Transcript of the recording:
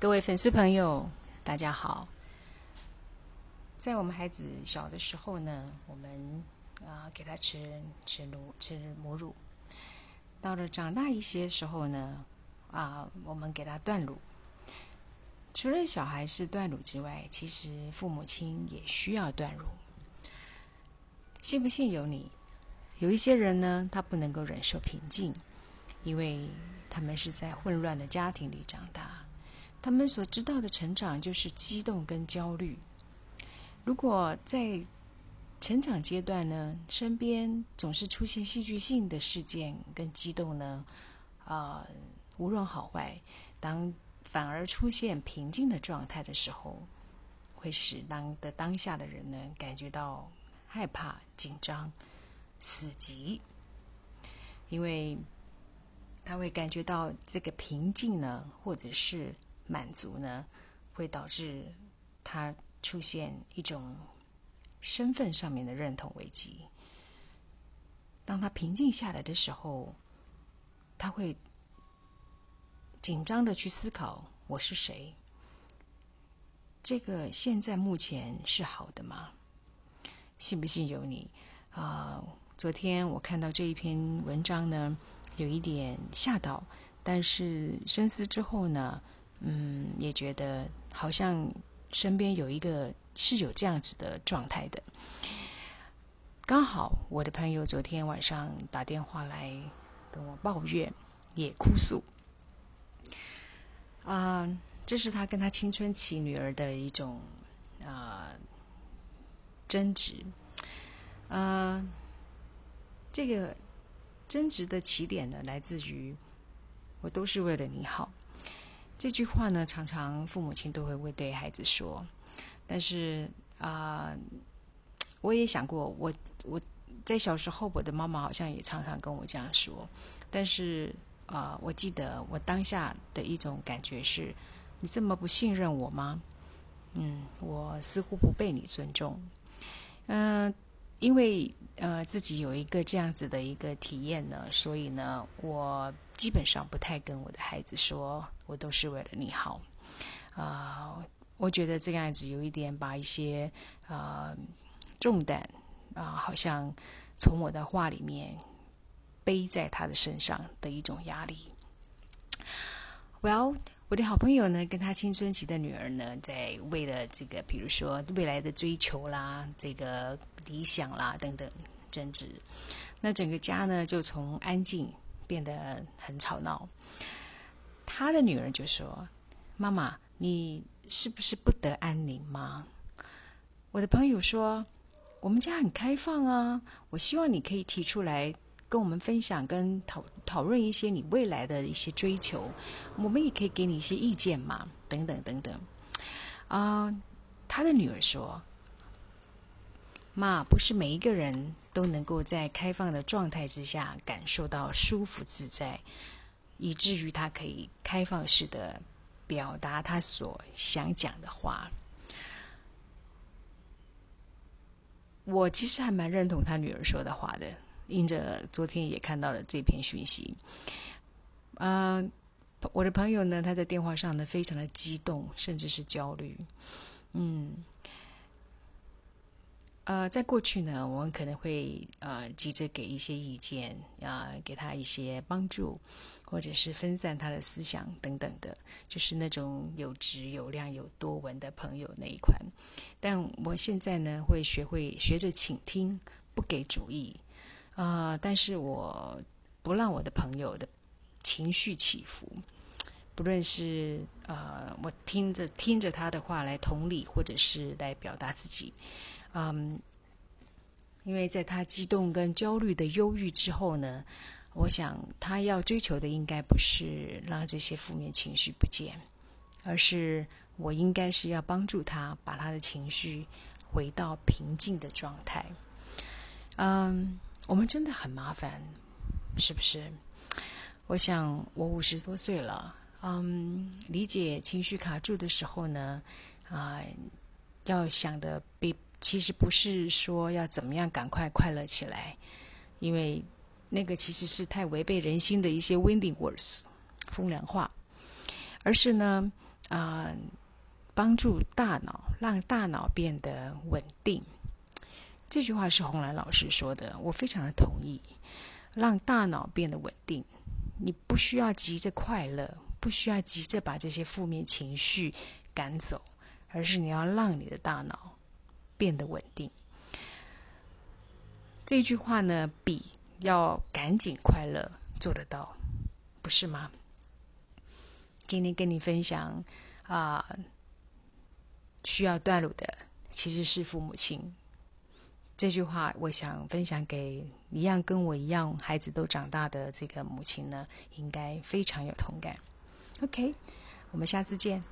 各位粉丝朋友，大家好。在我们孩子小的时候呢，我们啊给他吃吃乳吃母乳。到了长大一些时候呢，啊我们给他断乳。除了小孩是断乳之外，其实父母亲也需要断乳。信不信由你。有一些人呢，他不能够忍受平静，因为他们是在混乱的家庭里长大。他们所知道的成长就是激动跟焦虑。如果在成长阶段呢，身边总是出现戏剧性的事件跟激动呢，啊，无论好坏，当反而出现平静的状态的时候，会使当的当下的人呢感觉到害怕、紧张、死急，因为他会感觉到这个平静呢，或者是。满足呢，会导致他出现一种身份上面的认同危机。当他平静下来的时候，他会紧张的去思考：我是谁？这个现在目前是好的吗？信不信由你啊！昨天我看到这一篇文章呢，有一点吓到，但是深思之后呢。嗯，也觉得好像身边有一个是有这样子的状态的。刚好我的朋友昨天晚上打电话来跟我抱怨，也哭诉。啊，这是他跟他青春期女儿的一种啊争执。啊，这个争执的起点呢，来自于我都是为了你好。这句话呢，常常父母亲都会会对孩子说，但是啊，我也想过，我我在小时候，我的妈妈好像也常常跟我这样说，但是啊，我记得我当下的一种感觉是，你这么不信任我吗？嗯，我似乎不被你尊重，嗯，因为呃自己有一个这样子的一个体验呢，所以呢，我。基本上不太跟我的孩子说，我都是为了你好。啊，我觉得这个样子有一点把一些啊重担啊，好像从我的话里面背在他的身上的一种压力。Well，我的好朋友呢，跟他青春期的女儿呢，在为了这个，比如说未来的追求啦，这个理想啦等等争执，那整个家呢，就从安静。变得很吵闹，他的女儿就说：“妈妈，你是不是不得安宁吗？”我的朋友说：“我们家很开放啊，我希望你可以提出来跟我们分享，跟讨讨论一些你未来的一些追求，我们也可以给你一些意见嘛，等等等等。”啊，他的女儿说。妈，不是每一个人都能够在开放的状态之下感受到舒服自在，以至于他可以开放式的表达他所想讲的话。我其实还蛮认同他女儿说的话的，因着昨天也看到了这篇讯息。嗯，我的朋友呢，他在电话上呢非常的激动，甚至是焦虑。嗯。呃，在过去呢，我们可能会呃急着给一些意见啊，给他一些帮助，或者是分散他的思想等等的，就是那种有质有量有多闻的朋友那一款。但我现在呢，会学会学着倾听，不给主意啊，但是我不让我的朋友的情绪起伏，不论是呃，我听着听着他的话来同理，或者是来表达自己。嗯，因为在他激动跟焦虑的忧郁之后呢，我想他要追求的应该不是让这些负面情绪不见，而是我应该是要帮助他把他的情绪回到平静的状态。嗯，我们真的很麻烦，是不是？我想我五十多岁了，嗯，理解情绪卡住的时候呢，啊，要想的比。其实不是说要怎么样赶快快乐起来，因为那个其实是太违背人心的一些 winding words 风凉话，而是呢，啊，帮助大脑，让大脑变得稳定。这句话是红兰老师说的，我非常的同意。让大脑变得稳定，你不需要急着快乐，不需要急着把这些负面情绪赶走，而是你要让你的大脑变得稳定。这句话呢，比要赶紧快乐做得到，不是吗？今天跟你分享啊，需要断乳的其实是父母亲。这句话，我想分享给一样跟我一样孩子都长大的这个母亲呢，应该非常有同感。OK，我们下次见。